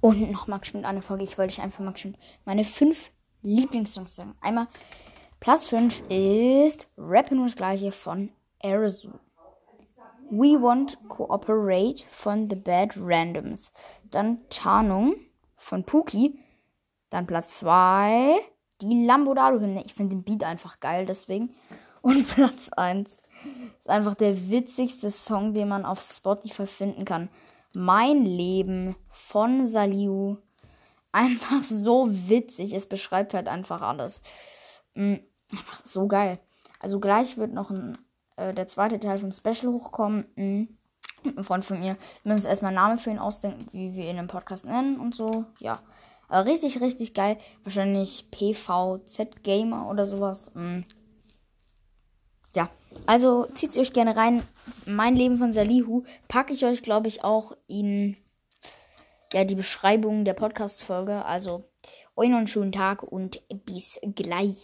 Und noch mal bestimmt eine Folge. Ich wollte ich einfach mal bestimmt meine fünf Lieblingssongs sagen. Einmal Platz 5 ist Rap nur das gleiche von Arizona. We Want Cooperate von The Bad Randoms. Dann Tarnung von Pookie. Dann Platz 2 die Lambodado-Hymne. Ich finde den Beat einfach geil, deswegen. Und Platz 1 ist einfach der witzigste Song, den man auf Spotify finden kann. Mein Leben von Saliu. Einfach so witzig. Es beschreibt halt einfach alles. Mm, einfach so geil. Also gleich wird noch ein äh, der zweite Teil vom Special hochkommen. Mhm. Ein Freund von mir. Wir müssen uns erstmal einen Namen für ihn ausdenken, wie wir ihn im Podcast nennen und so. Ja. Aber richtig, richtig geil. Wahrscheinlich PVZ Gamer oder sowas. Mhm. Ja. Also zieht euch gerne rein. Mein Leben von Salihu packe ich euch, glaube ich, auch in ja, die Beschreibung der Podcast-Folge. Also euch noch einen schönen Tag und bis gleich.